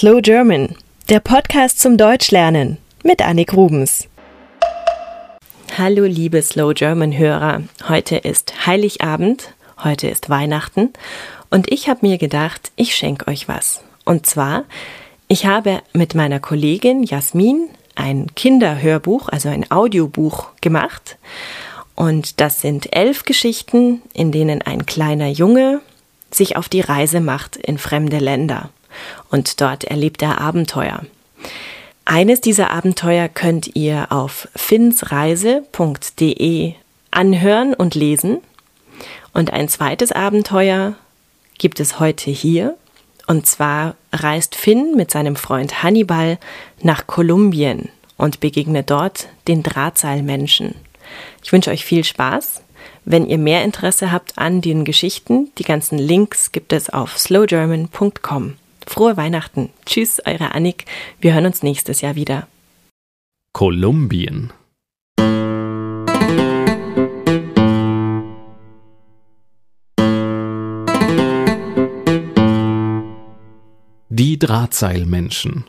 Slow German, der Podcast zum Deutschlernen mit Annik Rubens. Hallo liebe Slow German Hörer, heute ist Heiligabend, heute ist Weihnachten und ich habe mir gedacht, ich schenke euch was. Und zwar, ich habe mit meiner Kollegin Jasmin ein Kinderhörbuch, also ein Audiobuch gemacht. Und das sind elf Geschichten, in denen ein kleiner Junge sich auf die Reise macht in fremde Länder. Und dort erlebt er Abenteuer. Eines dieser Abenteuer könnt ihr auf finsreise.de anhören und lesen. Und ein zweites Abenteuer gibt es heute hier. Und zwar reist Finn mit seinem Freund Hannibal nach Kolumbien und begegnet dort den Drahtseilmenschen. Ich wünsche euch viel Spaß. Wenn ihr mehr Interesse habt an den Geschichten, die ganzen Links gibt es auf slowgerman.com. Frohe Weihnachten. Tschüss, eure Annik. Wir hören uns nächstes Jahr wieder. Kolumbien. Die Drahtseilmenschen.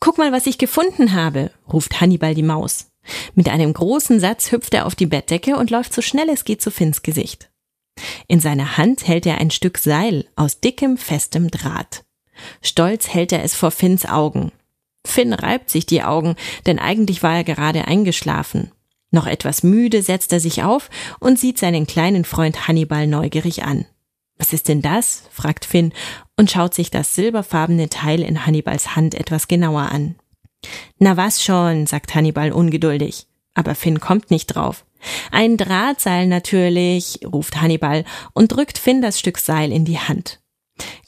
Guck mal, was ich gefunden habe, ruft Hannibal die Maus. Mit einem großen Satz hüpft er auf die Bettdecke und läuft so schnell es geht zu Finns Gesicht. In seiner Hand hält er ein Stück Seil aus dickem, festem Draht. Stolz hält er es vor Finns Augen. Finn reibt sich die Augen, denn eigentlich war er gerade eingeschlafen. Noch etwas müde setzt er sich auf und sieht seinen kleinen Freund Hannibal neugierig an. Was ist denn das? fragt Finn und schaut sich das silberfarbene Teil in Hannibals Hand etwas genauer an. Na was schon, sagt Hannibal ungeduldig. Aber Finn kommt nicht drauf. Ein Drahtseil natürlich, ruft Hannibal und drückt Finn das Stück Seil in die Hand.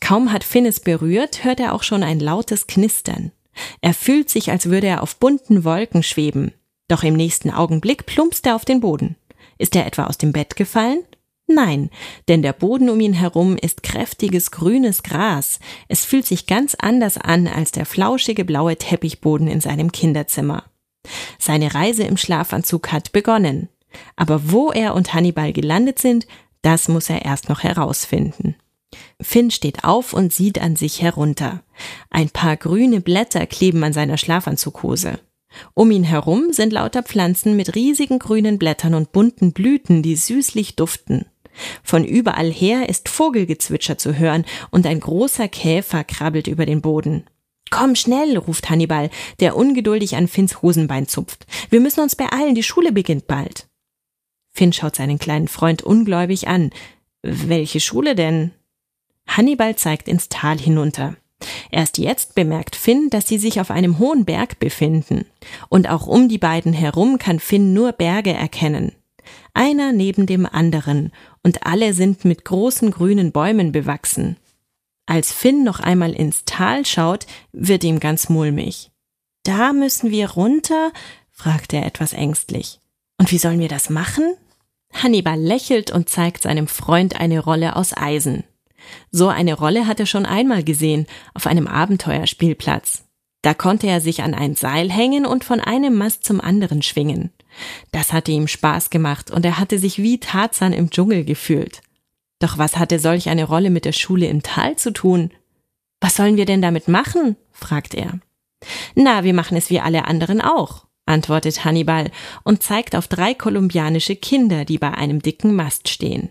Kaum hat Finn es berührt, hört er auch schon ein lautes Knistern. Er fühlt sich, als würde er auf bunten Wolken schweben. Doch im nächsten Augenblick plumpst er auf den Boden. Ist er etwa aus dem Bett gefallen? Nein, denn der Boden um ihn herum ist kräftiges grünes Gras. Es fühlt sich ganz anders an als der flauschige blaue Teppichboden in seinem Kinderzimmer. Seine Reise im Schlafanzug hat begonnen. Aber wo er und Hannibal gelandet sind, das muss er erst noch herausfinden. Finn steht auf und sieht an sich herunter. Ein paar grüne Blätter kleben an seiner Schlafanzughose. Um ihn herum sind lauter Pflanzen mit riesigen grünen Blättern und bunten Blüten, die süßlich duften. Von überall her ist Vogelgezwitscher zu hören und ein großer Käfer krabbelt über den Boden. Komm schnell, ruft Hannibal, der ungeduldig an Finns Hosenbein zupft. Wir müssen uns beeilen, die Schule beginnt bald. Finn schaut seinen kleinen Freund ungläubig an. Welche Schule denn? Hannibal zeigt ins Tal hinunter. Erst jetzt bemerkt Finn, dass sie sich auf einem hohen Berg befinden. Und auch um die beiden herum kann Finn nur Berge erkennen. Einer neben dem anderen, und alle sind mit großen grünen Bäumen bewachsen. Als Finn noch einmal ins Tal schaut, wird ihm ganz mulmig. Da müssen wir runter? fragt er etwas ängstlich. Und wie sollen wir das machen? Hannibal lächelt und zeigt seinem Freund eine Rolle aus Eisen. So eine Rolle hat er schon einmal gesehen, auf einem Abenteuerspielplatz. Da konnte er sich an ein Seil hängen und von einem Mast zum anderen schwingen. Das hatte ihm Spaß gemacht und er hatte sich wie Tarzan im Dschungel gefühlt. Doch was hatte solch eine Rolle mit der Schule im Tal zu tun? Was sollen wir denn damit machen? fragt er. Na, wir machen es wie alle anderen auch, antwortet Hannibal und zeigt auf drei kolumbianische Kinder, die bei einem dicken Mast stehen.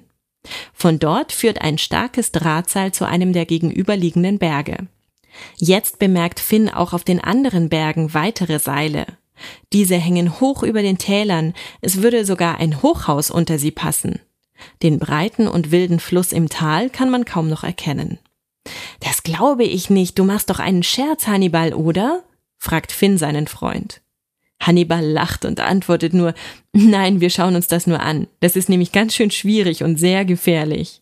Von dort führt ein starkes Drahtseil zu einem der gegenüberliegenden Berge. Jetzt bemerkt Finn auch auf den anderen Bergen weitere Seile. Diese hängen hoch über den Tälern, es würde sogar ein Hochhaus unter sie passen. Den breiten und wilden Fluss im Tal kann man kaum noch erkennen. Das glaube ich nicht, du machst doch einen Scherz, Hannibal, oder? fragt Finn seinen Freund. Hannibal lacht und antwortet nur, nein, wir schauen uns das nur an. Das ist nämlich ganz schön schwierig und sehr gefährlich.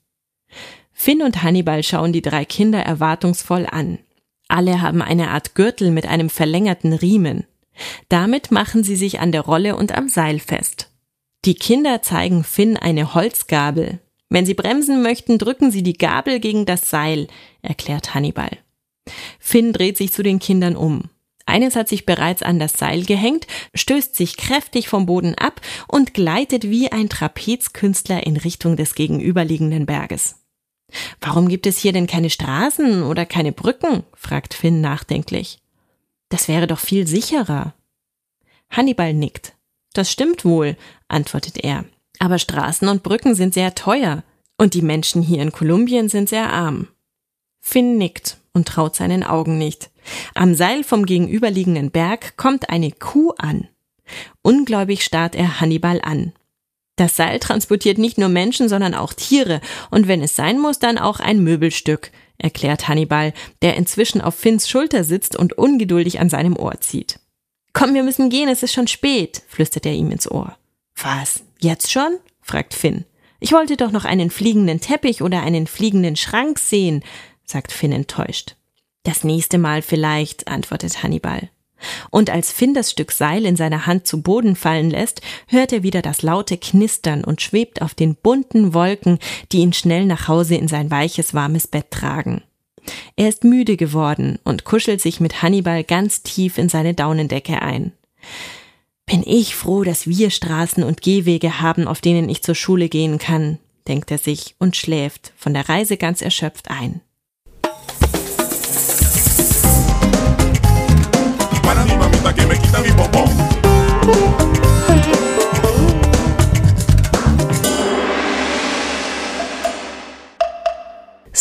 Finn und Hannibal schauen die drei Kinder erwartungsvoll an. Alle haben eine Art Gürtel mit einem verlängerten Riemen. Damit machen sie sich an der Rolle und am Seil fest. Die Kinder zeigen Finn eine Holzgabel. Wenn sie bremsen möchten, drücken sie die Gabel gegen das Seil, erklärt Hannibal. Finn dreht sich zu den Kindern um. Eines hat sich bereits an das Seil gehängt, stößt sich kräftig vom Boden ab und gleitet wie ein Trapezkünstler in Richtung des gegenüberliegenden Berges. Warum gibt es hier denn keine Straßen oder keine Brücken? fragt Finn nachdenklich. Das wäre doch viel sicherer. Hannibal nickt. Das stimmt wohl, antwortet er. Aber Straßen und Brücken sind sehr teuer und die Menschen hier in Kolumbien sind sehr arm. Finn nickt und traut seinen Augen nicht. Am Seil vom gegenüberliegenden Berg kommt eine Kuh an. Ungläubig starrt er Hannibal an. Das Seil transportiert nicht nur Menschen, sondern auch Tiere, und wenn es sein muss, dann auch ein Möbelstück, erklärt Hannibal, der inzwischen auf Finns Schulter sitzt und ungeduldig an seinem Ohr zieht. Komm, wir müssen gehen, es ist schon spät, flüstert er ihm ins Ohr. Was? Jetzt schon? fragt Finn. Ich wollte doch noch einen fliegenden Teppich oder einen fliegenden Schrank sehen, sagt Finn enttäuscht. Das nächste Mal vielleicht, antwortet Hannibal. Und als Finn das Stück Seil in seiner Hand zu Boden fallen lässt, hört er wieder das laute Knistern und schwebt auf den bunten Wolken, die ihn schnell nach Hause in sein weiches, warmes Bett tragen. Er ist müde geworden und kuschelt sich mit Hannibal ganz tief in seine Daunendecke ein. Bin ich froh, dass wir Straßen und Gehwege haben, auf denen ich zur Schule gehen kann, denkt er sich und schläft, von der Reise ganz erschöpft ein.